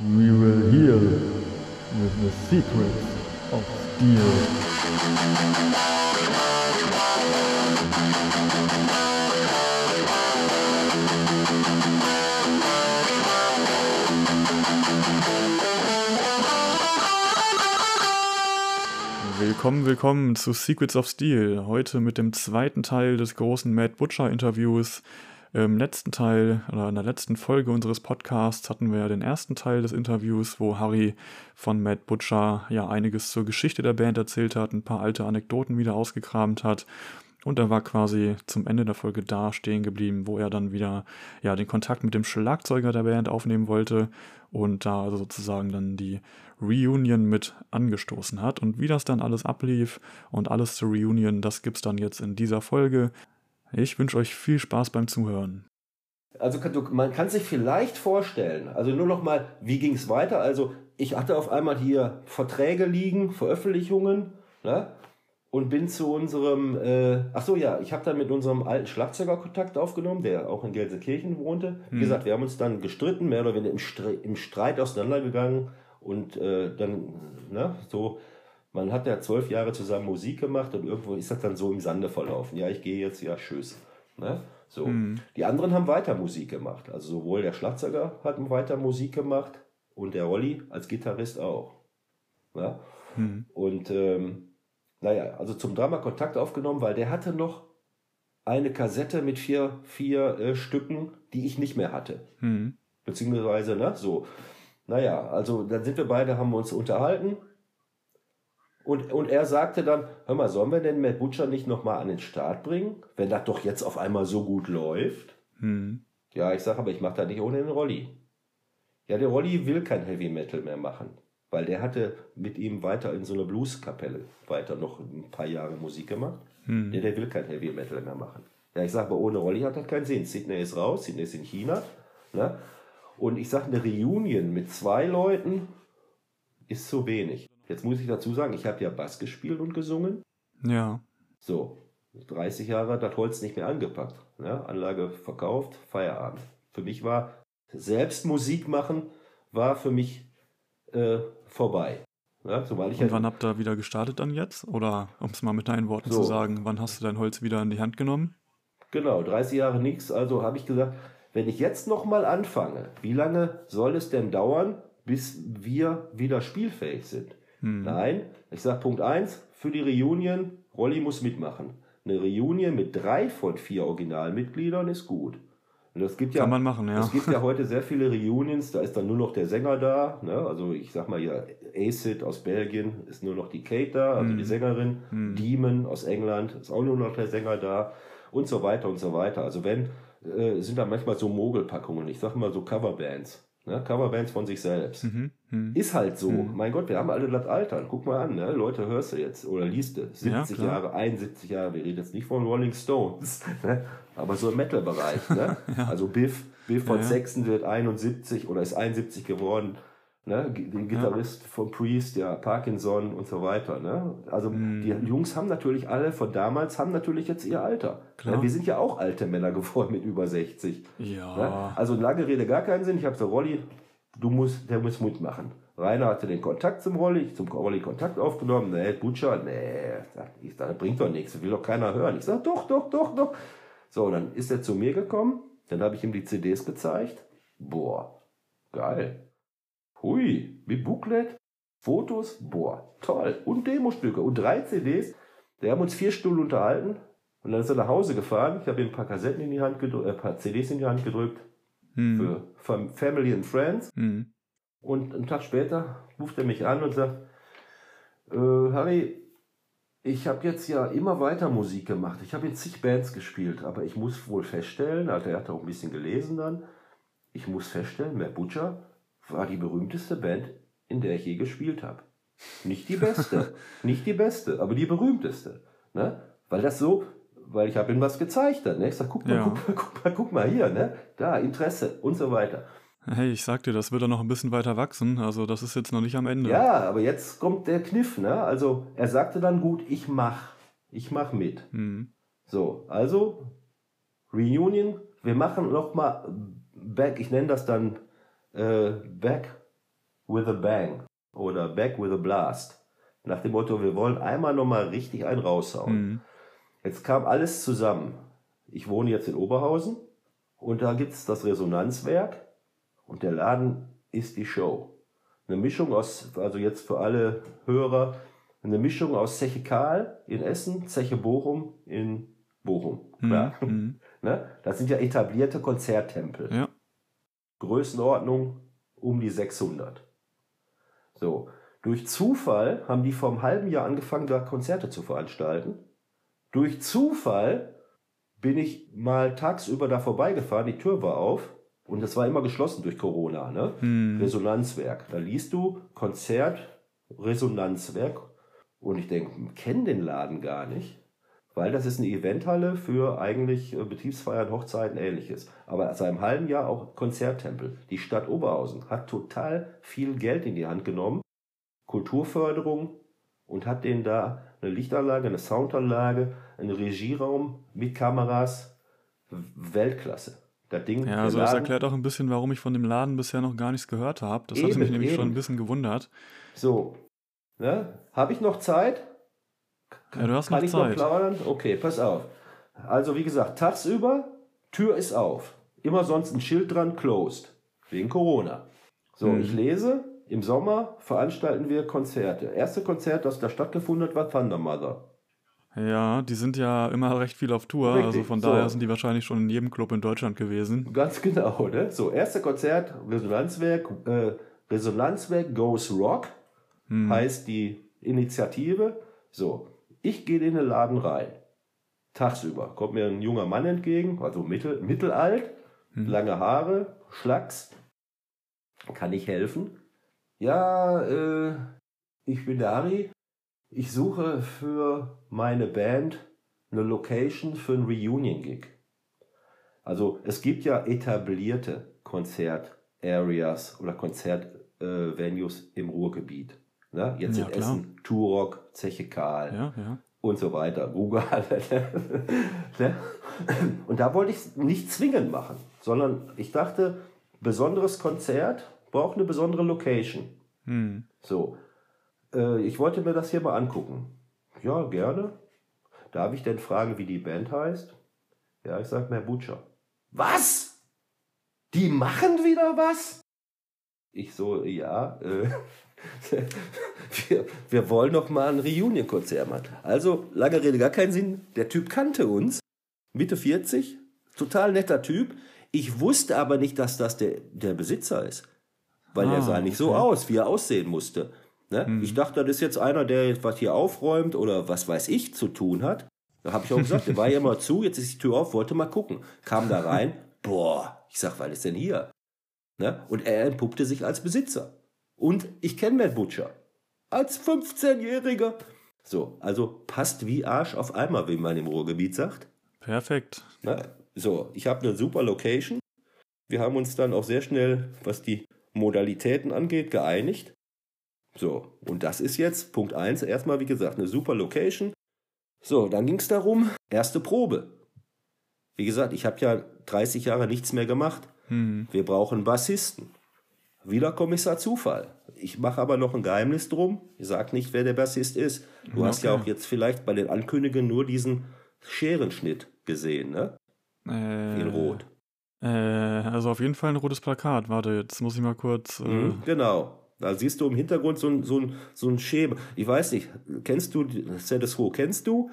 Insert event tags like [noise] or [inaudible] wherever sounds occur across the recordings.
We will heal with the secrets of steel. Willkommen, willkommen zu Secrets of Steel. Heute mit dem zweiten Teil des großen Matt Butcher Interviews. Im letzten Teil oder in der letzten Folge unseres Podcasts hatten wir ja den ersten Teil des Interviews, wo Harry von Matt Butcher ja einiges zur Geschichte der Band erzählt hat, ein paar alte Anekdoten wieder ausgekramt hat. Und er war quasi zum Ende der Folge da stehen geblieben, wo er dann wieder ja den Kontakt mit dem Schlagzeuger der Band aufnehmen wollte und da also sozusagen dann die Reunion mit angestoßen hat. Und wie das dann alles ablief und alles zur Reunion, das gibt's dann jetzt in dieser Folge. Ich wünsche euch viel Spaß beim Zuhören. Also man kann sich vielleicht vorstellen, also nur noch mal, wie ging es weiter? Also ich hatte auf einmal hier Verträge liegen, Veröffentlichungen, ne? Und bin zu unserem, äh, ach so ja, ich habe dann mit unserem alten Schlagzeuger Kontakt aufgenommen, der auch in Gelsenkirchen wohnte. Wie gesagt, wir haben uns dann gestritten, mehr oder weniger im Streit auseinandergegangen und äh, dann, ne, so, man hat ja zwölf Jahre zusammen Musik gemacht und irgendwo ist das dann so im Sande verlaufen. Ja, ich gehe jetzt, ja, tschüss. Ne? So. Die anderen haben weiter Musik gemacht. Also sowohl der Schlagzeuger hat weiter Musik gemacht und der Rolli als Gitarrist auch. Ja? Und ähm, naja, also zum Drama Kontakt aufgenommen, weil der hatte noch eine Kassette mit vier, vier äh, Stücken, die ich nicht mehr hatte. Hm. Beziehungsweise, ne, so. Naja, also dann sind wir beide, haben wir uns unterhalten. Und, und er sagte dann, hör mal, sollen wir denn Matt Butcher nicht nochmal an den Start bringen, wenn das doch jetzt auf einmal so gut läuft? Hm. Ja, ich sage, aber ich mache das nicht ohne den Rolli. Ja, der Rolli will kein Heavy Metal mehr machen, weil der hatte mit ihm weiter in so einer Blueskapelle weiter noch ein paar Jahre Musik gemacht. Der, der will kein Heavy Metal mehr machen. Ja, ich sage, aber ohne Rolli hat das keinen Sinn. Sydney ist raus, Sydney ist in China. Ne? Und ich sage, eine Reunion mit zwei Leuten ist zu wenig. Jetzt muss ich dazu sagen, ich habe ja Bass gespielt und gesungen. Ja. So, 30 Jahre hat das Holz nicht mehr angepackt. Ne? Anlage verkauft, Feierabend. Für mich war selbst Musik machen, war für mich äh, vorbei. Ne? Zumal ich Und ja, wann habt ihr wieder gestartet dann jetzt? Oder um es mal mit deinen Worten So. zu sagen, wann hast du dein Holz wieder in die Hand genommen? genau, 30 Jahre nichts, also habe ich gesagt, wenn ich jetzt nochmal anfange, wie lange soll es denn dauern, bis wir wieder spielfähig sind? Nein, ich sage Punkt 1, für die Reunion, Rolli muss mitmachen. Eine Reunion mit drei von vier Originalmitgliedern ist gut. Und es gibt ja, Kann man machen, ja. Es gibt ja [laughs] heute sehr viele Reunions, da ist dann nur noch der Sänger da. Ne? Also ich sag mal ja, Acid aus Belgien ist nur noch die Kate da, also Mhm. die Sängerin. Demon aus England ist auch nur noch der Sänger da und so weiter und so weiter. Also wenn, äh, sind da manchmal so Mogelpackungen, ich sag mal so Coverbands. Ne? Coverbands von sich selbst. Mhm. Hm. Ist halt so. Mein Gott, wir haben alle das Alter. Guck mal an, ne? Leute, hörst du jetzt oder liest du. 70 klar. Jahre, 71 Jahre. Wir reden jetzt nicht von Rolling Stones, [laughs] ne? aber so im Metal-Bereich. Ne? [laughs] Also Biff, Biff von Ja, ja. Saxon wird 71 oder ist 71 geworden. Ne? Den Gitarrist von Priest, ja, Parkinson und so weiter. Ne? Also Mhm. die Jungs haben natürlich alle von damals, haben natürlich jetzt ihr Alter. Klar. Ne? Wir sind ja auch alte Männer geworden mit über 60. Ja. Ne? Also lange Rede gar keinen Sinn. Ich habe so Rolli, du musst, der muss mitmachen. Rainer hatte den Kontakt zum Rolli, ich zum Rolli Kontakt aufgenommen. Nee, Butcher, nee, ich sag, das bringt doch nichts, will doch keiner hören. Ich sag, doch, doch, doch, doch. So, dann ist er zu mir gekommen, dann habe ich ihm die CDs gezeigt. Boah, geil. Hui, mit Booklet, Fotos, boah, toll. Und Demostücke und drei CDs. Wir haben uns vier Stunden unterhalten und dann ist er nach Hause gefahren. Ich habe ihm ein paar Kassetten in die Hand gedrückt, äh, ein paar CDs in die Hand gedrückt Hm. für Fam- Family and Friends. Hm. Und einen Tag später ruft er mich an und sagt, äh, Harry, ich habe jetzt ja immer weiter Musik gemacht. Ich habe jetzt zig Bands gespielt, aber ich muss wohl feststellen, also er hat auch ein bisschen gelesen dann, ich muss feststellen, Matt Butcher war die berühmteste Band, in der ich je gespielt habe. Nicht die beste, [laughs] nicht die beste, aber die berühmteste. Ne? Weil das so, weil ich habe ihm was gezeigt dann. Ne? Ich sag, guck mal, Ja. guck mal, guck mal, guck mal hier, ne? da, Interesse und so weiter. Hey, ich sag dir, das wird dann noch ein bisschen weiter wachsen. Also das ist jetzt noch nicht am Ende. Ja, aber jetzt kommt der Kniff, ne? Also er sagte dann gut, ich mach, ich mach mit. Hm. So, also Reunion, wir machen noch mal Back, ich nenne das dann äh, Back with a bang oder back with a blast. Nach dem Motto, wir wollen einmal nochmal richtig einen raushauen. Mhm. Jetzt kam alles zusammen. Ich wohne jetzt in Oberhausen und da gibt es das Resonanzwerk und der Laden ist die Show. Eine Mischung aus, also jetzt für alle Hörer, eine Mischung aus Zeche Karl in Essen, Zeche Bochum in Bochum. Klar. Mhm. [laughs] Ne? Das sind ja etablierte Konzerttempel. Ja. Größenordnung um die 600. So, durch Zufall haben die vor einem halben Jahr angefangen, da Konzerte zu veranstalten. Durch Zufall bin ich mal tagsüber da vorbeigefahren, die Tür war auf und das war immer geschlossen durch Corona. Ne? Mhm. Resonanzwerk. Da liest du Konzert, Resonanzwerk und ich denke, kenn den Laden gar nicht, weil das ist eine Eventhalle für eigentlich äh, Betriebsfeiern, Hochzeiten, ähnliches. Aber seit einem halben Jahr auch Konzerttempel. Die Stadt Oberhausen hat total viel Geld in die Hand genommen, Kulturförderung und hat denen da eine Lichtanlage, eine Soundanlage, einen Regieraum mit Kameras, Weltklasse. Das Ding, Ja, also das Laden- erklärt auch ein bisschen, warum ich von dem Laden bisher noch gar nichts gehört habe. Das Eben, mich nämlich schon eben. ein bisschen gewundert. So, ne? habe ich noch Zeit? Ja, du hast Kann noch ich noch Zeit. plaudern? Okay, pass auf. Also wie gesagt, tagsüber, Tür ist auf. Immer sonst ein Schild dran, closed. Wegen Corona. So, Mhm. ich lese, im Sommer veranstalten wir Konzerte. Erste Konzert, das da stattgefunden hat, war Thunder Mother. Ja, die sind ja immer recht viel auf Tour, Richtig, also von so. daher sind die wahrscheinlich schon in jedem Club in Deutschland gewesen. Ganz genau, ne? So, erste Konzert, Resonanzwerk, äh, Resonanzwerk Goes Rock, Hm. heißt die Initiative. So, ich gehe in den Laden rein. Tagsüber kommt mir ein junger Mann entgegen, also mittel, mittelalt, lange Haare, Schlacks. Kann ich helfen? Ja, äh, ich bin der Harry. Ich suche für meine Band eine Location für ein Reunion-Gig. Also es gibt ja etablierte Konzert-Areas oder Konzert-Venues im Ruhrgebiet. Ne? Jetzt Ja, in klar. Essen, Turok, Zeche Karl Ja, ja. und so weiter. Google. [laughs] ne? Und da wollte ich es nicht zwingend machen, sondern ich dachte, besonderes Konzert braucht eine besondere Location. Hm. So, äh, ich wollte mir das hier mal angucken. Ja, gerne. Darf ich denn fragen, wie die Band heißt? Ja, ich sag mehr Butcher. Was? Die machen wieder was? Ich so, ja, äh, [laughs] wir, wir wollen noch mal ein Reunion-Konzert machen. Also, lange Rede, gar keinen Sinn. Der Typ kannte uns. Mitte 40, total netter Typ. Ich wusste aber nicht, dass das der, der Besitzer ist. Weil Ah, er sah nicht so okay. aus, wie er aussehen musste. Ne? Ich dachte, das ist jetzt einer, der was hier aufräumt oder was weiß ich zu tun hat. Da habe ich auch gesagt, der war ja mal zu, jetzt ist die Tür auf, wollte mal gucken. Kam da rein, boah, ich sag, was ist denn hier? Ne? Und er entpuppte sich als Besitzer. Und ich kenne Matt Butcher. Als 15-Jähriger. So, also passt wie Arsch auf Eimer, wie man im Ruhrgebiet sagt. Perfekt. Na, so, ich habe eine super Location. Wir haben uns dann auch sehr schnell, was die Modalitäten angeht, geeinigt. So, und das ist jetzt Punkt 1, erstmal wie gesagt, eine super Location. So, dann ging es darum, erste Probe. Wie gesagt, ich habe ja 30 Jahre nichts mehr gemacht. Hm. Wir brauchen Bassisten. Wieder Kommissar Zufall. Ich mache aber noch ein Geheimnis drum. Ich sag nicht, wer der Bassist ist. Du hast ja Okay. auch jetzt vielleicht bei den Ankündigungen nur diesen Scherenschnitt gesehen, ne? Äh, In Rot. Äh, also auf jeden Fall ein rotes Plakat. Warte, jetzt muss ich mal kurz. Äh, Mhm, Genau. Da siehst du im Hintergrund so ein, so ein, so ein Schema. Ich weiß nicht, kennst du Status Quo? Kennst du?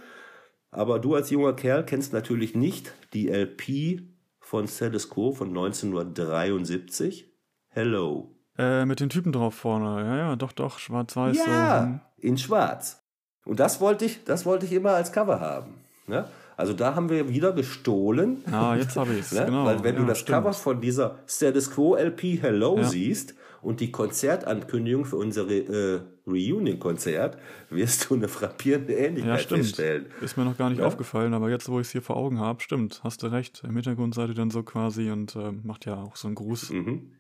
Aber du als junger Kerl kennst natürlich nicht die LP von Status Quo von 1973. Hello. Äh, mit den Typen drauf vorne. Ja, ja, doch, doch, schwarz-weiß. So. hm. Ja, in schwarz. Und das wollte ich, das wollte ich immer als Cover haben. Ne? Also da haben wir wieder gestohlen. Ah, jetzt habe ich es. [laughs] Ne? Genau. Weil wenn ja, du das stimmt. Cover von dieser Status Quo LP Hello Ja. siehst und die Konzertankündigung für unser äh, Reunion-Konzert, wirst du eine frappierende Ja, Ähnlichkeit stimmt. feststellen. Ist mir noch gar nicht Ja. aufgefallen, aber jetzt, wo ich es hier vor Augen habe, stimmt, hast du recht. Im Hintergrund seid ihr dann so quasi und äh, macht ja auch so einen Gruß. Mhm.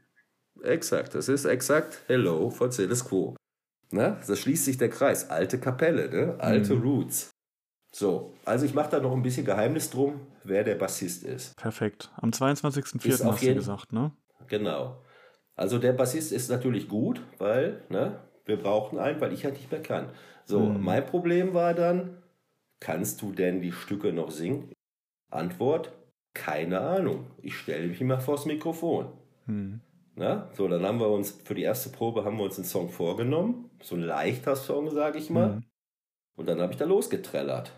Exakt, das ist exakt Hello von Status Quo. Ne? Das schließt sich der Kreis. Alte Kapelle, ne? alte Mhm. Roots. So, also ich mache da noch ein bisschen Geheimnis drum, wer der Bassist ist. Perfekt. Am 22.04. Ist auf hast du jeden- gesagt, ne? Genau. Also der Bassist ist natürlich gut, weil ne, wir brauchten einen, weil ich halt nicht mehr kann. So, Mhm. mein Problem war dann, kannst du denn die Stücke noch singen? Antwort, keine Ahnung. Ich stelle mich mal vors Mikrofon. Hm. Na, so, dann haben wir uns für die erste Probe haben wir uns einen Song vorgenommen. So ein leichter Song, sage ich mal. Hm. Und dann habe ich da losgetrellert.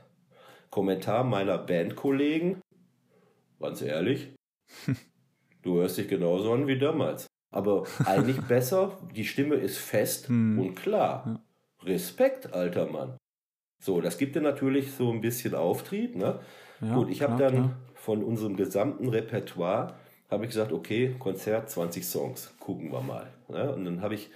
Kommentar meiner Bandkollegen. Ganz ehrlich, [laughs] du hörst dich genauso an wie damals. Aber eigentlich [laughs] besser, die Stimme ist fest Hm. und klar. Respekt, alter Mann. So, das gibt dir natürlich so ein bisschen Auftrieb. Ne? Ja, Gut, ich habe dann klar. von unserem gesamten Repertoire, habe ich gesagt, okay, Konzert, 20 Songs, gucken wir mal. Ne? Und dann habe ich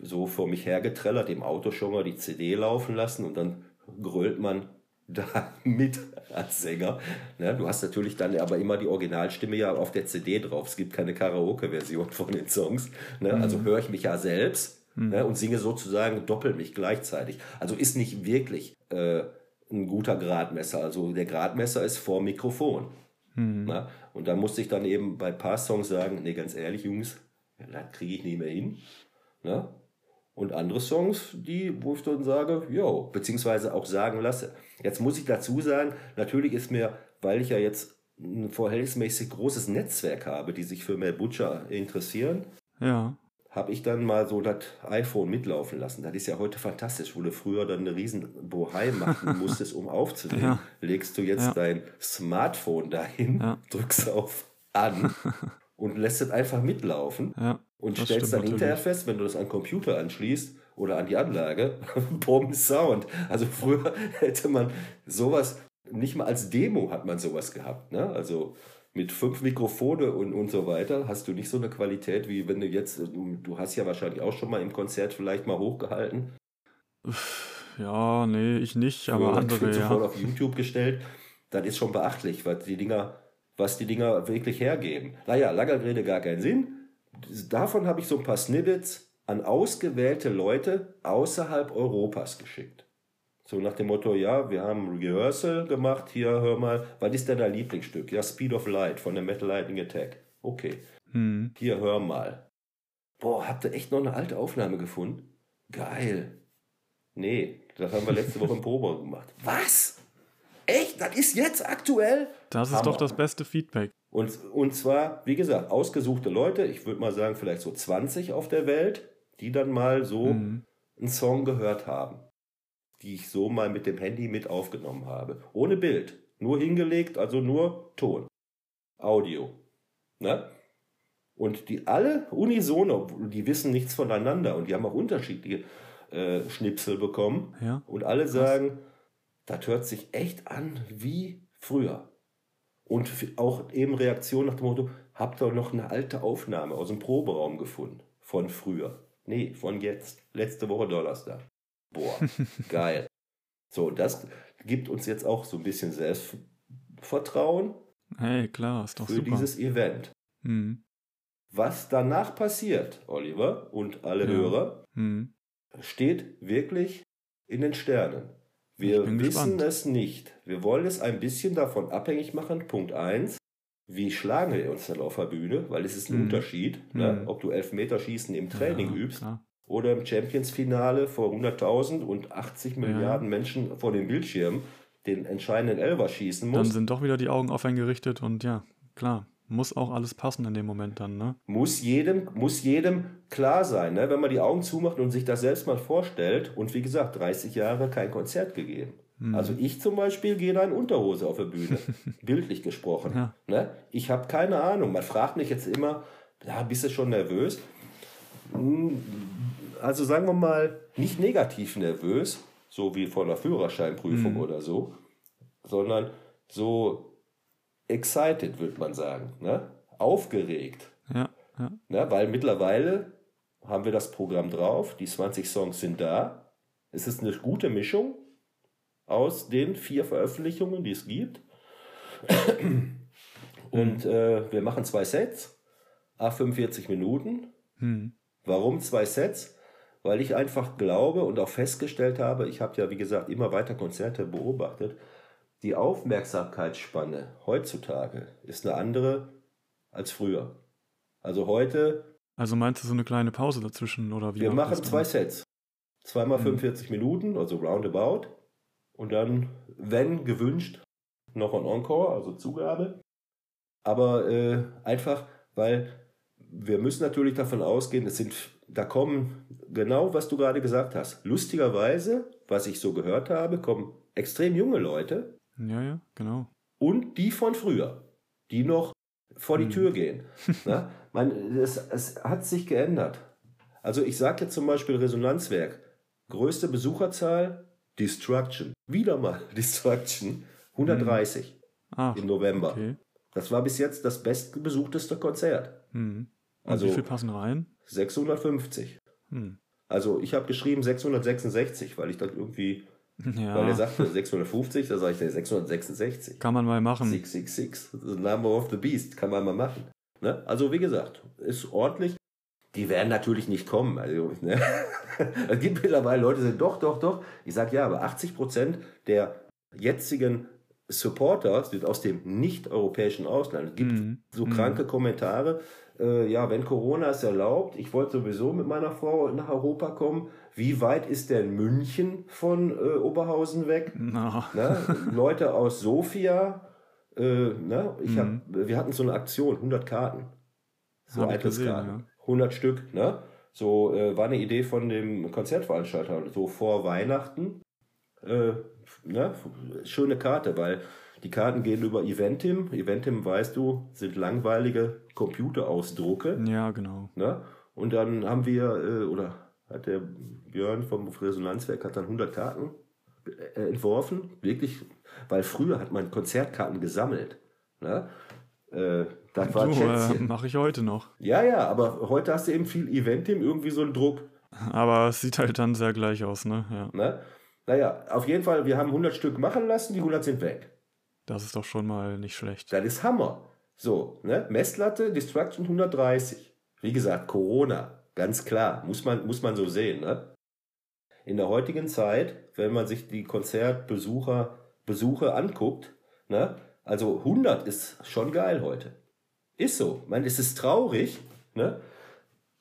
so vor mich hergetrellert, im Auto schon mal die CD laufen lassen und dann grölt man da [laughs] mit als Sänger. Ne? Du hast natürlich dann aber immer die Originalstimme ja auf der CD drauf. Es gibt keine Karaoke-Version von den Songs. Ne? Also höre ich mich ja selbst ne? und singe sozusagen doppelt mich gleichzeitig. Also ist nicht wirklich äh, ein guter Gradmesser. Also der Gradmesser ist vor Mikrofon. Na? Und da musste ich dann eben bei ein paar Songs sagen, nee, ganz ehrlich, Jungs, das kriege ich nicht mehr hin. Na? Und andere Songs, die, wo ich dann sage, jo, beziehungsweise auch sagen lasse. Jetzt muss ich dazu sagen, natürlich ist mir, weil ich ja jetzt ein verhältnismäßig großes Netzwerk habe, die sich für Mel Butcher interessieren, Ja. habe ich dann mal so das iPhone mitlaufen lassen. Das ist ja heute fantastisch, wo du früher dann eine riesen Bohai machen [laughs] musstest, um aufzunehmen. Ja. Legst du jetzt Ja. dein Smartphone dahin, Ja. drückst auf an [laughs] und lässt es einfach mitlaufen Ja. und stellst dann hinterher natürlich. fest, wenn du das an den Computer anschließt oder an die Anlage, [laughs] Bomben Sound. Also früher [laughs] hätte man sowas, nicht mal als Demo hat man sowas gehabt. Ne? Also mit fünf Mikrofone und, und so weiter hast du nicht so eine Qualität, wie wenn du jetzt, du, hast ja wahrscheinlich auch schon mal im Konzert vielleicht mal hochgehalten Ja, nee, ich nicht, aber und andere, sofort ja. auf YouTube gestellt. Das ist schon beachtlich, was die Dinger, was die Dinger wirklich hergeben. Naja, langer Rede gar keinen Sinn. Davon habe ich so ein paar Snippets an ausgewählte Leute außerhalb Europas geschickt. So nach dem Motto, ja, wir haben Rehearsal gemacht, hier hör mal, was ist denn dein Lieblingsstück? Ja, Speed of Light von der Metal Lightning Attack. Okay, Hm. hier hör mal. Boah, habt ihr echt noch eine alte Aufnahme gefunden? Geil. Nee, das haben wir letzte Woche im Probe gemacht. Was? Echt? Das ist jetzt aktuell? Das ist Hammer. doch das beste Feedback. Und, und zwar, wie gesagt, ausgesuchte Leute, ich würde mal sagen, vielleicht so 20 auf der Welt, die dann mal so Mhm. einen Song gehört haben, die ich so mal mit dem Handy mit aufgenommen habe. Ohne Bild, nur hingelegt, also nur Ton, Audio. Ne? Und die alle unisono, die wissen nichts voneinander und die haben auch unterschiedliche äh, Schnipsel bekommen. Ja. Und alle sagen, das hört sich echt an wie früher. Und auch eben Reaktion nach dem Motto, habt ihr noch eine alte Aufnahme aus dem Proberaum gefunden? Von früher. Nee, von jetzt. Letzte Woche Donnerstag. Boah, [laughs] geil. So, das gibt uns jetzt auch so ein bisschen Selbstvertrauen Hey, klar, ist doch für super. dieses Event. Hm. Was danach passiert, Oliver und alle Ja. Hörer, Hm. steht wirklich in den Sternen. Wir wissen gespannt. es nicht. Wir wollen es ein bisschen davon abhängig machen. Punkt 1. Wie schlagen wir uns dann auf der Bühne? Weil es ist ein Mhm. Unterschied, ne? Mhm. ob du Elfmeterschießen im Training ja, übst Klar. oder im Champions-Finale vor 100.000 und 80 Ja. Milliarden Menschen vor dem Bildschirm den entscheidenden Elfer schießen Dann musst. sind doch wieder die Augen auf einen gerichtet und ja, klar, muss auch alles passen in dem Moment dann, ne? muss jedem, muss jedem klar sein, ne? wenn man die Augen zumacht und sich das selbst mal vorstellt. Und wie gesagt, 30 Jahre kein Konzert gegeben. Hm. Also ich zum Beispiel gehe da in Unterhose auf der Bühne, [laughs] bildlich gesprochen. Ja. Ne? Ich habe keine Ahnung. Man fragt mich jetzt immer, ja, bist du schon nervös? Hm, Also sagen wir mal, nicht negativ nervös, so wie vor einer Führerscheinprüfung Mhm. oder so, sondern so excited, würde man sagen. Ne? Aufgeregt. Ja, ja. Ne? Weil mittlerweile haben wir das Programm drauf, die 20 Songs sind da. Es ist eine gute Mischung aus den vier Veröffentlichungen, die es gibt. Und äh, wir machen zwei Sets, a 45 Minuten. Hm. Warum zwei Sets? Weil ich einfach glaube und auch festgestellt habe, ich habe ja wie gesagt immer weiter Konzerte beobachtet, die Aufmerksamkeitsspanne heutzutage ist eine andere als früher. Also heute Also meinst du so eine kleine Pause dazwischen oder wie? Wir machen zwei? Sets. Zweimal Mhm. 45 Minuten, also roundabout. Und dann, wenn gewünscht, noch ein Encore, also Zugabe. Aber äh, einfach, weil wir müssen natürlich davon ausgehen, es sind, da kommen genau, was du gerade gesagt hast. Lustigerweise, was ich so gehört habe, kommen extrem junge Leute Ja, ja, genau. und die von früher, die noch vor die Mhm. Tür gehen. [laughs] Na, man, es, es hat sich geändert. Also ich sage jetzt zum Beispiel Resonanzwerk. Größte Besucherzahl, Destruction. Wieder mal [laughs] Destruction. 130 Ach, im November. okay. Das war bis jetzt das bestbesuchteste Konzert. Hm. Und Also- wie viel passen rein? 650. Hm. Also ich habe geschrieben 666, weil ich dann irgendwie, Ja, weil er sagte 650, da sage ich nee, 666. kann man mal machen. 666, the number of the beast, kann man mal machen. Ne? Also wie gesagt, ist ordentlich. Die werden natürlich nicht kommen. Also, [laughs] ne? es gibt mittlerweile Leute, die sagen, doch, doch, doch. Ich sage ja, aber 80 Prozent der jetzigen Supporter sind aus dem nicht-europäischen Ausland. Es gibt Mhm. so Mhm. kranke Kommentare. Äh, ja, wenn Corona es erlaubt, ich wollte sowieso mit meiner Frau nach Europa kommen. Wie weit ist denn München von äh, Oberhausen weg? Ne? Leute aus Sofia, äh, ne? ich hab, Mhm. wir hatten so eine Aktion, 100 Karten. So Eintrittskarten. 100 Stück, ne? So äh, war eine Idee von dem Konzertveranstalter, so vor Weihnachten. Äh, ne? Schöne Karte, weil die Karten gehen über Eventim. Eventim, weißt du, sind langweilige Computerausdrucke. ja, genau. Ne? Und dann haben wir, äh, oder hat der Björn vom Resonanzwerk hat dann 100 Karten äh, entworfen, wirklich, weil früher hat man Konzertkarten gesammelt. Ne? Äh, das war So, äh, mache ich heute noch. Ja, ja, aber heute hast du eben viel Eventim, irgendwie so einen Druck. Aber es sieht halt dann sehr gleich aus, ne? Ja. Ne? Naja, auf jeden Fall, wir haben 100 Stück machen lassen, die 100 sind weg. Das ist doch schon mal nicht schlecht. Das ist Hammer. So, ne? Messlatte, Destruction 130. Wie gesagt, Corona, ganz klar, muss man, muss man so sehen. Ne? In der heutigen Zeit, wenn man sich die Konzertbesucher Besuche anguckt, ne? also 100 ist schon geil heute. Ist so. Ich meine, es ist traurig, ne?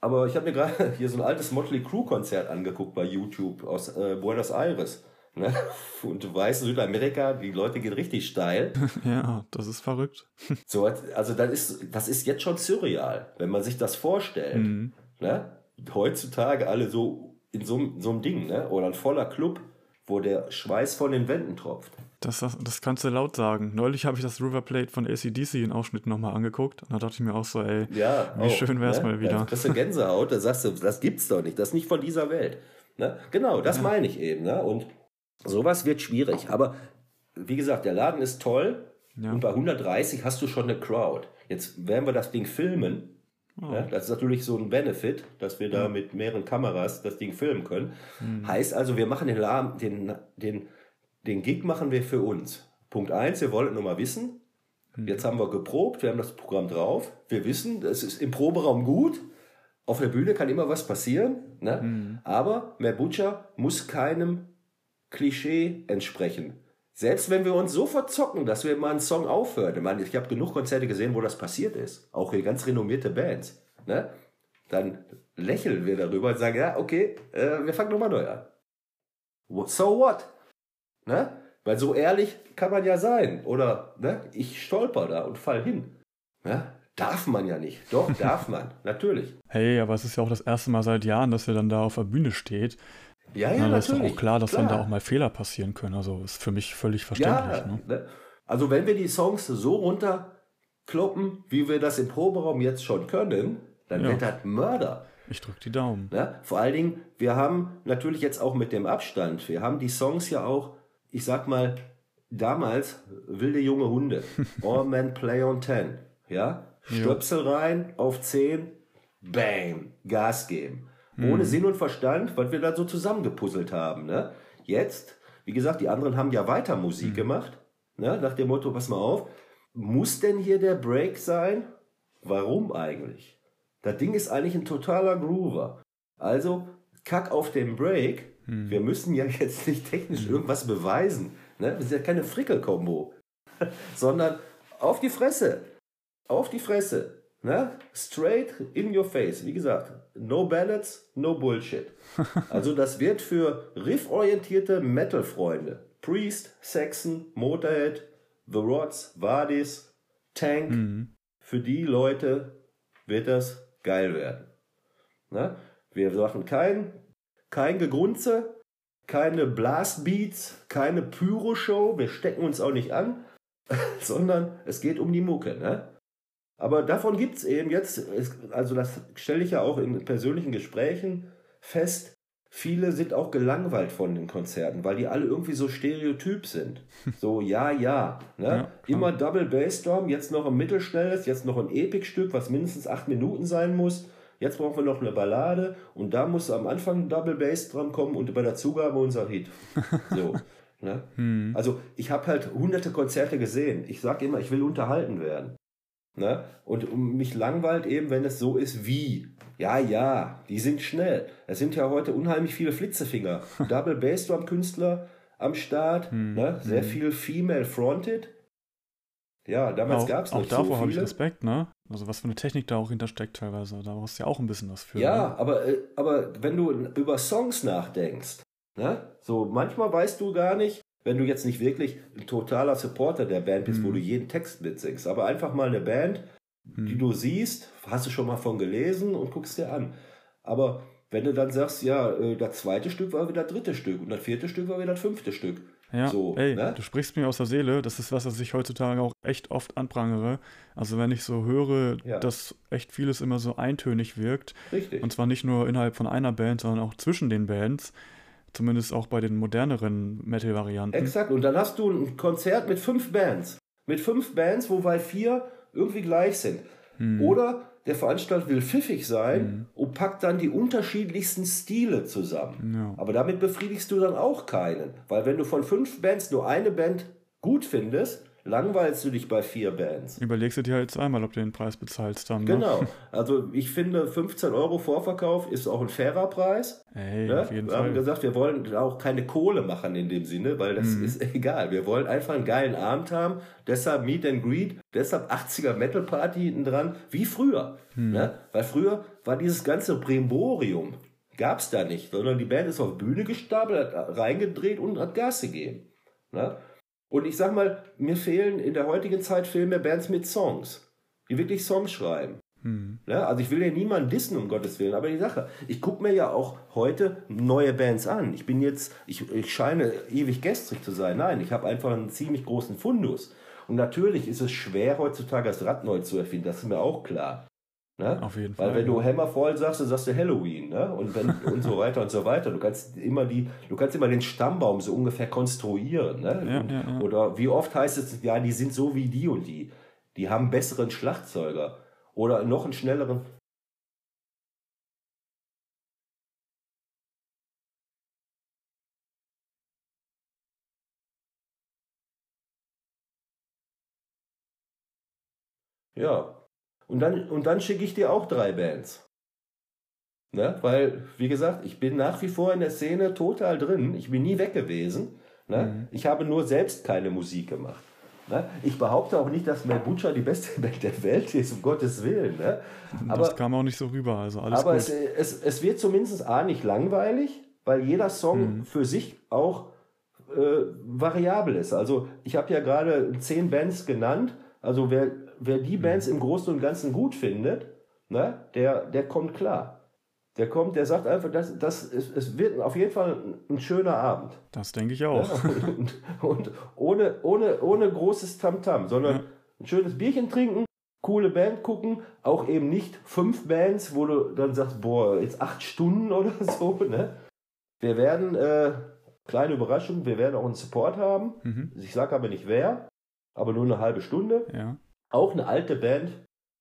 aber ich habe mir gerade [laughs] hier so ein altes Motley Crue Konzert angeguckt bei YouTube aus äh, Buenos Aires. Ne? [laughs] Und du weißt, Südamerika, die Leute gehen richtig steil. [laughs] Ja, das ist verrückt. So, also das ist, das ist jetzt schon surreal, wenn man sich das vorstellt. Mhm. Ne? Heutzutage alle so in so, einem- so einem Ding, ne? oder ein voller Club, wo der Schweiß von den Wänden tropft. Das, das, das kannst du laut sagen. Neulich habe ich das River Plate von ACDC in Ausschnitt nochmal angeguckt. Und da dachte ich mir auch so, ey, Ja, Wie schön wär's mal wieder. Da kriegst du Gänsehaut, da sagst du, das gibt's doch nicht, das ist nicht von dieser Welt. Ne? Genau, das meine ich eben. Ne? Und sowas wird schwierig. Aber wie gesagt, der Laden ist toll Ja. und bei 130 hast du schon eine Crowd. Jetzt werden wir das Ding filmen. Oh. Ne? Das ist natürlich so ein Benefit, dass wir da mit mehreren Kameras das Ding filmen können. Mhm. Heißt also, wir machen den, Laden, den, den, den Gig machen wir für uns. Punkt eins, wir wollten nur mal wissen, Mhm. Jetzt haben wir geprobt, wir haben das Programm drauf. Wir wissen, es ist im Proberaum gut. Auf der Bühne kann immer was passieren. Ne? Mhm. Aber Butcher muss keinem Klischee entsprechen. Selbst wenn wir uns so verzocken, dass wir mal einen Song aufhören. Ich, meine, ich habe genug Konzerte gesehen, wo das passiert ist. Auch hier ganz renommierte Bands. Ne? Dann lächeln wir darüber und sagen, ja, okay, äh, wir fangen nochmal neu an. What- So what? Ne? Weil so ehrlich kann man ja sein. Oder ne? ich stolper da und fall hin. Ne? Darf man ja nicht. Doch, [laughs] darf man. Natürlich. hey, aber es ist ja auch das erste Mal seit Jahren, dass er dann da auf der Bühne steht. Ja, ja, Ja, da ist doch natürlich. auch klar, dass dann da auch mal Fehler passieren können. Also ist für mich völlig verständlich. Ja, ne? ne? Also wenn wir die Songs so runterkloppen, wie wir das im Proberaum jetzt schon können, dann Ja. wird das Mörder. Ich drück die Daumen. Ne? Vor allen Dingen, wir haben natürlich jetzt auch mit dem Abstand, wir haben die Songs ja auch, ich sag mal, damals wilde junge Hunde. [laughs] All Men Play on 10. Ja? Stöpsel rein auf 10, bam, Gas geben. Ohne Sinn und Verstand, was wir da so zusammengepuzzelt haben. Ne? Jetzt, wie gesagt, die anderen haben ja weiter Musik gemacht. Ne? Nach dem Motto, pass mal auf, muss denn hier der Break sein? Warum eigentlich? Das Ding ist eigentlich ein totaler Groover. Also, kack auf den Break. Wir müssen ja [laughs] jetzt nicht technisch irgendwas beweisen. Ne? Das ist ja keine Frickel-Kombo. [laughs] Sondern auf die Fresse. Auf die Fresse. Ne? Straight in your face. Wie gesagt, no ballads, no bullshit. [laughs] Also das wird für rifforientierte Metal-Freunde, Priest, Saxon, Motorhead, The Rods, Vardis, Tank, Mhm. für die Leute wird das geil werden. Ne? Wir machen kein, kein Gegrunze, keine Blastbeats, keine Pyro-Show, wir stecken uns auch nicht an, [laughs] sondern es geht um die Mucke. Ne? Aber davon gibt es eben jetzt, also das stelle ich ja auch in persönlichen Gesprächen fest, viele sind auch gelangweilt von den Konzerten, weil die alle irgendwie so stereotyp sind. [laughs] So, ja, ja. Ne? Ja. Immer Double Bass Drum, jetzt noch ein mittelschnelles, jetzt noch ein Epic-Stück, was mindestens acht Minuten sein muss. Jetzt brauchen wir noch eine Ballade und da muss am Anfang ein Double Bass dran kommen und bei der Zugabe unser Hit. [laughs] So. Ne? Hm. Also ich habe halt hunderte Konzerte gesehen. Ich sage immer, ich will unterhalten werden. Ne? Und um mich langweilt eben, wenn es so ist wie. Ja, ja, die sind schnell. Es sind ja heute unheimlich viele Flitzefinger. [laughs] Double Bassdrum Künstler am Start. Hm, Ne? Sehr hm. viel Female Fronted. Ja, damals auch, gab es auch nicht davor so habe ich. Respekt, ne? Also was für eine Technik da auch hintersteckt teilweise. Da brauchst du ja auch ein bisschen was für. Ja, Ne? aber, äh, aber wenn du über Songs nachdenkst, ne? so manchmal weißt du gar nicht, wenn du jetzt nicht wirklich ein totaler Supporter der Band bist, wo Mhm. du jeden Text mitsingst, aber einfach mal eine Band, die Hm. du siehst, hast du schon mal von gelesen und guckst dir an. Aber wenn du dann sagst, ja, äh, das zweite Stück war wieder das dritte Stück und das vierte Stück war wieder das fünfte Stück. Ja, so, ey, ne? du sprichst mir aus der Seele. Das ist was, was ich heutzutage auch echt oft anprangere. Also wenn ich so höre, Ja. dass echt vieles immer so eintönig wirkt. Richtig. Und zwar nicht nur innerhalb von einer Band, sondern auch zwischen den Bands. Zumindest auch bei den moderneren Metal-Varianten. Exakt. Und dann hast du ein Konzert mit fünf Bands. Mit fünf Bands, wobei vier irgendwie gleich sind. Hm. Oder der Veranstalter will pfiffig sein Mhm. und packt dann die unterschiedlichsten Stile zusammen. Ja. Aber damit befriedigst du dann auch keinen. Weil wenn du von fünf Bands nur eine Band gut findest, langweilst du dich bei vier Bands. Überlegst du dir halt zweimal, ob du den Preis bezahlst dann. Ne? Genau. Also ich finde 15 Euro Vorverkauf ist auch ein fairer Preis. Ey, Ne? auf jeden wir haben Fall. gesagt, wir wollen auch keine Kohle machen in dem Sinne, weil das Mhm. ist [laughs] egal. Wir wollen einfach einen geilen Abend haben. Deshalb Meet and Greet, deshalb 80er Metal Party hinten dran, wie früher. Mhm. Ne? Weil früher war dieses ganze Brimborium, gab es da nicht, sondern die Band ist auf Bühne gestapelt, hat reingedreht und hat Gas gegeben. Ne? Und ich sag mal, mir fehlen in der heutigen Zeit viel mehr Bands mit Songs, die wirklich Songs schreiben. Hm. Ja, also ich will ja niemanden dissen, um Gottes Willen, aber die Sache, ich gucke mir ja auch heute neue Bands an. Ich bin jetzt, ich, ich scheine ewig gestrig zu sein. Nein, ich habe einfach einen ziemlich großen Fundus. Und natürlich ist es schwer heutzutage das Rad neu zu erfinden, das ist mir auch klar. Ne? Auf jeden Weil Fall. wenn du ja. Hammerfall sagst, dann sagst du Halloween, ne? Und wenn [laughs] und so weiter und so weiter. Du kannst immer die, du kannst immer den Stammbaum so ungefähr konstruieren, ne? Ja, ja. Oder wie oft heißt es, ja, die sind so wie die und die. Die haben besseren Schlagzeuger oder noch einen schnelleren. Ja. Und dann, und dann schicke ich dir auch drei Bands. Ne? Weil, wie gesagt, ich bin nach wie vor in der Szene total drin. Ich bin nie weg gewesen. Ne? Mhm. Ich habe nur selbst keine Musik gemacht. Ne? Ich behaupte auch nicht, dass Mel Butcher die beste [laughs] Band der Welt ist, um Gottes Willen. Ne? Aber, das kam auch nicht so rüber, also alles aber gut. es, es, es wird zumindest A nicht langweilig, weil jeder Song Mhm. für sich auch äh, variabel ist. Also ich habe ja gerade zehn Bands genannt. Also wer, wer die Mhm. Bands im Großen und Ganzen gut findet, ne, der, der kommt klar. Der kommt, der sagt einfach, das, das ist, es wird auf jeden Fall ein, ein schöner Abend. das denke ich auch. Ja, und, [laughs] und ohne, ohne, ohne großes Tamtam, sondern Ja. ein schönes Bierchen trinken, coole Band gucken, auch eben nicht fünf Bands, wo du dann sagst, boah, jetzt acht Stunden oder [laughs] so. Ne? Wir werden, äh, kleine Überraschung, wir werden auch einen Support haben. Mhm. Ich sage aber nicht wer, aber nur eine halbe Stunde. Ja. Auch eine alte Band,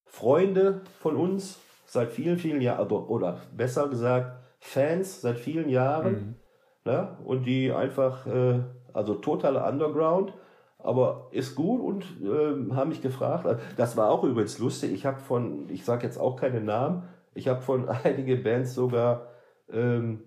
Freunde von uns, seit vielen, vielen Jahren, oder besser gesagt, Fans seit vielen Jahren. Mhm. Ne? Und die einfach, äh, also totaler Underground, aber ist gut und ähm, haben mich gefragt. Das war auch übrigens lustig. Ich habe von, ich sage jetzt auch keine Namen, ich habe von [laughs] einigen Bands sogar ähm,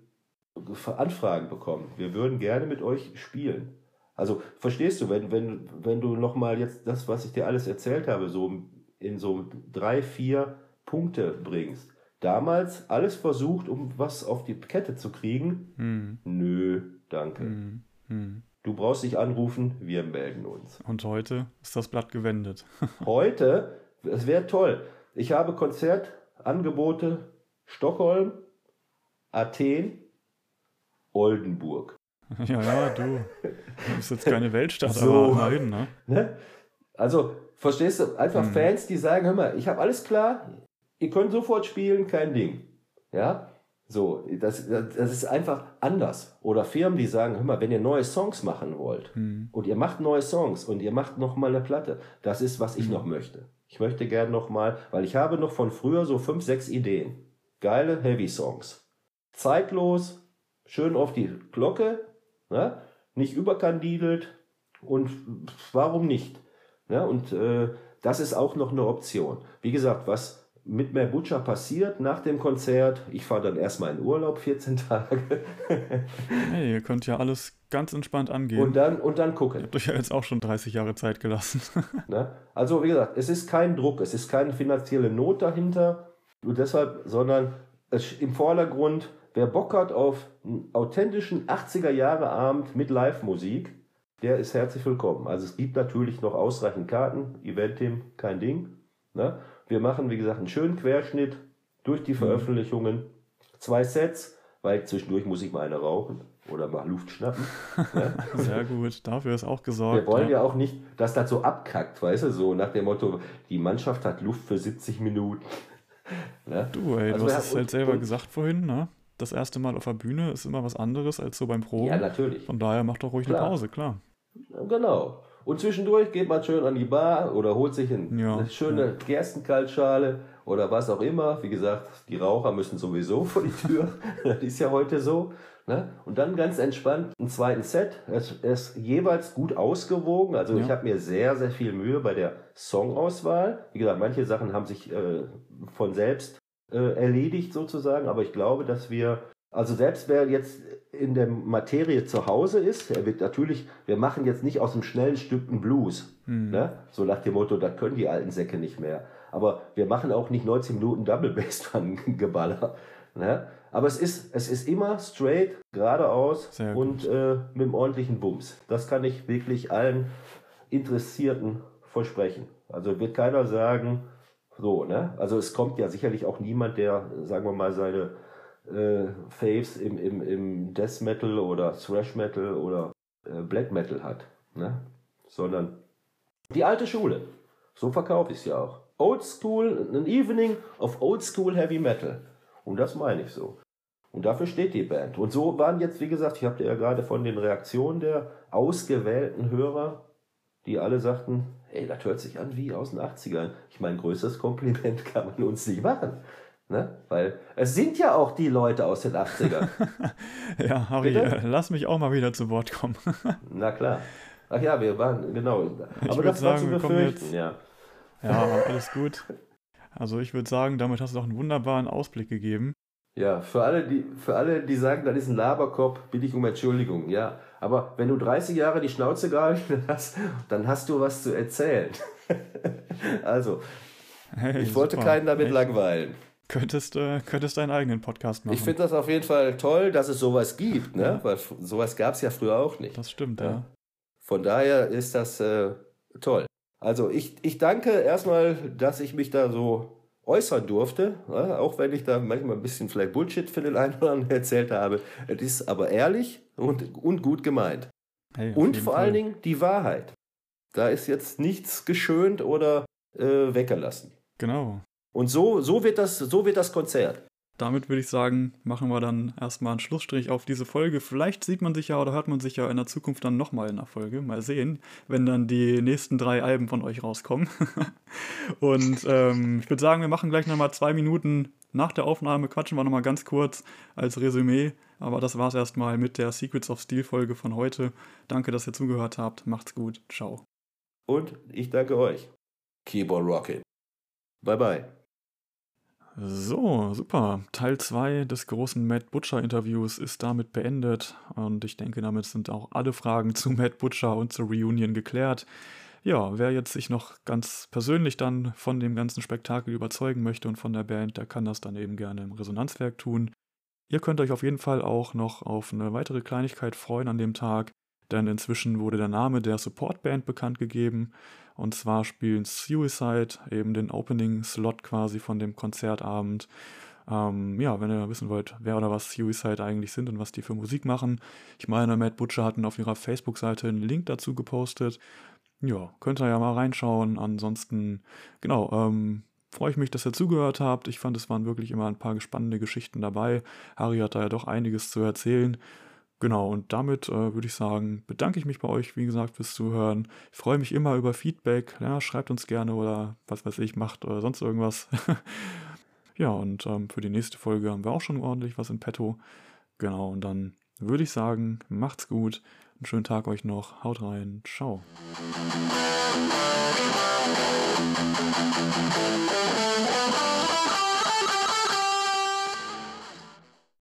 Anfragen bekommen. Wir würden gerne mit euch spielen. Also verstehst du, wenn, wenn, wenn du nochmal jetzt das, was ich dir alles erzählt habe, so in so drei, vier Punkte bringst. Damals alles versucht, um was auf die Kette zu kriegen. Hm. Nö, danke. Hm. Hm. Du brauchst dich anrufen, wir melden uns. Und heute ist das Blatt gewendet. [laughs] Heute, es wäre toll. Ich habe Konzertangebote Stockholm, Athen, Oldenburg. [laughs] ja, ja, du. Du bist jetzt keine Weltstadt, So. aber immerhin, ne? Ne? Also, verstehst du, einfach Mhm. Fans, die sagen, hör mal, ich habe alles klar, ihr könnt sofort spielen, kein Ding. Ja, so, das, das, ist einfach anders. Oder Firmen, die sagen, hör mal, wenn ihr neue Songs machen wollt Hm. und ihr macht neue Songs und ihr macht noch mal eine Platte, das ist, was ich noch möchte. Ich möchte gern noch mal, weil ich habe noch von früher so fünf, sechs Ideen. Geile Heavy-Songs. Zeitlos, schön auf die Glocke, ne? nicht überkandidelt und warum nicht? Ja, und äh, das ist auch noch eine Option. Wie gesagt, was mit Mer Butcher passiert nach dem Konzert, ich fahre dann erstmal in Urlaub, 14 [laughs] Tage, Hey, ihr könnt ja alles ganz entspannt angehen. und dann, und dann gucken. Ihr habt euch ja jetzt auch schon 30 Jahre Zeit gelassen. [laughs] Ne? Also wie gesagt, es ist kein Druck, es ist keine finanzielle Not dahinter, nur deshalb, sondern es, im Vordergrund, wer Bock hat auf einen authentischen 80er Jahre Abend mit Live-Musik, der ist herzlich willkommen. Also es gibt natürlich noch ausreichend Karten, Event-Team, kein Ding. Ne? Wir machen, wie gesagt, einen schönen Querschnitt durch die Veröffentlichungen, zwei Sets, weil zwischendurch muss ich mal eine rauchen oder mal Luft schnappen. [laughs] ne? Sehr gut, dafür ist auch gesorgt. Wir wollen ja auch nicht, dass das so abkackt, weißt du, so nach dem Motto, die Mannschaft hat Luft für 70 Minuten. [laughs] Ne? Du, ey, Also du hast es halt selber und- gesagt vorhin, ne? Das erste Mal auf der Bühne ist immer was anderes als so beim Proben. Ja, natürlich. Von daher macht doch ruhig Klar. eine Pause, klar. Genau. Und zwischendurch geht man schön an die Bar oder holt sich ein, Ja, eine schöne Gerstenkaltschale oder was auch immer. Wie gesagt, die Raucher müssen sowieso [laughs] vor die Tür. das ist ja heute so. Ne? Und dann ganz entspannt einen zweiten Set. Es ist jeweils gut ausgewogen. Also Ja. ich habe mir sehr, sehr viel Mühe bei der Songauswahl. Wie gesagt, manche Sachen haben sich äh, von selbst äh, erledigt sozusagen. Aber ich glaube, dass wir, also selbst wer jetzt in der Materie zu Hause ist, er wird natürlich, wir machen jetzt nicht aus einem schnellen Stück einen Blues. Hm. Ne? So nach dem Motto, das können die alten Säcke nicht mehr. Aber wir machen auch nicht 19 Minuten Double Bass [laughs] dran Geballer. Ne? Aber es ist, es ist immer straight, geradeaus Sehr und äh, mit einem ordentlichen Bums. Das kann ich wirklich allen Interessierten versprechen. Also wird keiner sagen, so, ne? Also es kommt ja sicherlich auch niemand, der, sagen wir mal, seine äh, Faves im, im, im Death Metal oder Thrash Metal oder äh, Black Metal hat. Ne? Sondern die alte Schule. So verkaufe ich es ja auch. Old School, an Evening of Old School Heavy Metal. Und das meine ich so. Und dafür steht die Band. Und so waren jetzt, wie gesagt, ich habe ja gerade von den Reaktionen der ausgewählten Hörer, die alle sagten, hey, das hört sich an wie aus den 80ern. Ich meine, größeres Kompliment [laughs] kann man uns nicht machen. Ne? Weil es sind ja auch die Leute aus den 80ern. [laughs] Ja, Harry, Bitte? äh, lass mich auch mal wieder zu Wort kommen. [laughs] Na klar. Ach ja, wir waren, genau. Aber würd das war sagen, zu wir kommen befürchten, jetzt- ja. Ja, alles gut. Also ich würde sagen, damit hast du auch einen wunderbaren Ausblick gegeben. Ja, für alle, die, für alle, die sagen, das ist ein Laberkopf, bitte ich um Entschuldigung, ja. Aber wenn du 30 Jahre die Schnauze gehalten hast, dann hast du was zu erzählen. [laughs] also, Hey, ich wollte super. keinen damit Echt? langweilen. Könntest, äh, könntest deinen eigenen Podcast machen. Ich finde das auf jeden Fall toll, dass es sowas gibt, ne? Weil f- sowas gab es ja früher auch nicht. das stimmt, Ja. ja. Von daher ist das äh, toll. Also ich, ich danke erstmal, dass ich mich da so äußern durfte, ja, auch wenn ich da manchmal ein bisschen vielleicht Bullshit für den einen oder anderen [laughs] erzählt habe. Es ist aber ehrlich und, und gut gemeint. Hey, Und vor Fall. allen Dingen die Wahrheit. Da ist jetzt nichts geschönt oder äh, weggelassen. Genau. Und so, so, wird das, so wird das Konzert. Damit würde ich sagen, machen wir dann erstmal einen Schlussstrich auf diese Folge. Vielleicht sieht man sich ja oder hört man sich ja in der Zukunft dann nochmal in der Folge. Mal sehen, wenn dann die nächsten drei Alben von euch rauskommen. [laughs] Und ähm, ich würde sagen, wir machen gleich nochmal zwei Minuten nach der Aufnahme, quatschen wir nochmal ganz kurz als Resümee. Aber das war's erstmal mit der Secrets of Steel Folge von heute. Danke, dass ihr zugehört habt. Macht's gut. Ciao. Und ich danke euch. Keep on rocking. Bye bye. So, super. Teil 2 des großen Matt Butcher Interviews ist damit beendet und ich denke, damit sind auch alle Fragen zu Matt Butcher und zur Reunion geklärt. ja, wer jetzt sich noch ganz persönlich dann von dem ganzen Spektakel überzeugen möchte und von der Band, der kann das dann eben gerne im Resonanzwerk tun. Ihr könnt euch auf jeden Fall auch noch auf eine weitere Kleinigkeit freuen an dem Tag, denn inzwischen wurde der Name der Supportband bekannt gegeben. Und zwar spielen Suicide eben den Opening-Slot quasi von dem Konzertabend. Ähm, ja, wenn ihr wissen wollt, wer oder was Suicide eigentlich sind und was die für Musik machen. Ich meine, Matt Butcher hatten auf ihrer Facebook-Seite einen Link dazu gepostet. Ja, könnt ihr ja mal reinschauen. Ansonsten, genau, ähm, freue ich mich, dass ihr zugehört habt. Ich fand, es waren wirklich immer ein paar spannende Geschichten dabei. Harry hat da ja doch einiges zu erzählen. Genau, und damit äh, würde ich sagen, bedanke ich mich bei euch, wie gesagt, fürs Zuhören. Ich freue mich immer über Feedback. Ja, schreibt uns gerne oder was weiß ich, macht oder sonst irgendwas. [laughs] ja, und ähm, für die nächste Folge haben wir auch schon ordentlich was in petto. Genau, und dann würde ich sagen, macht's gut. Einen schönen Tag euch noch. Haut rein. Ciao.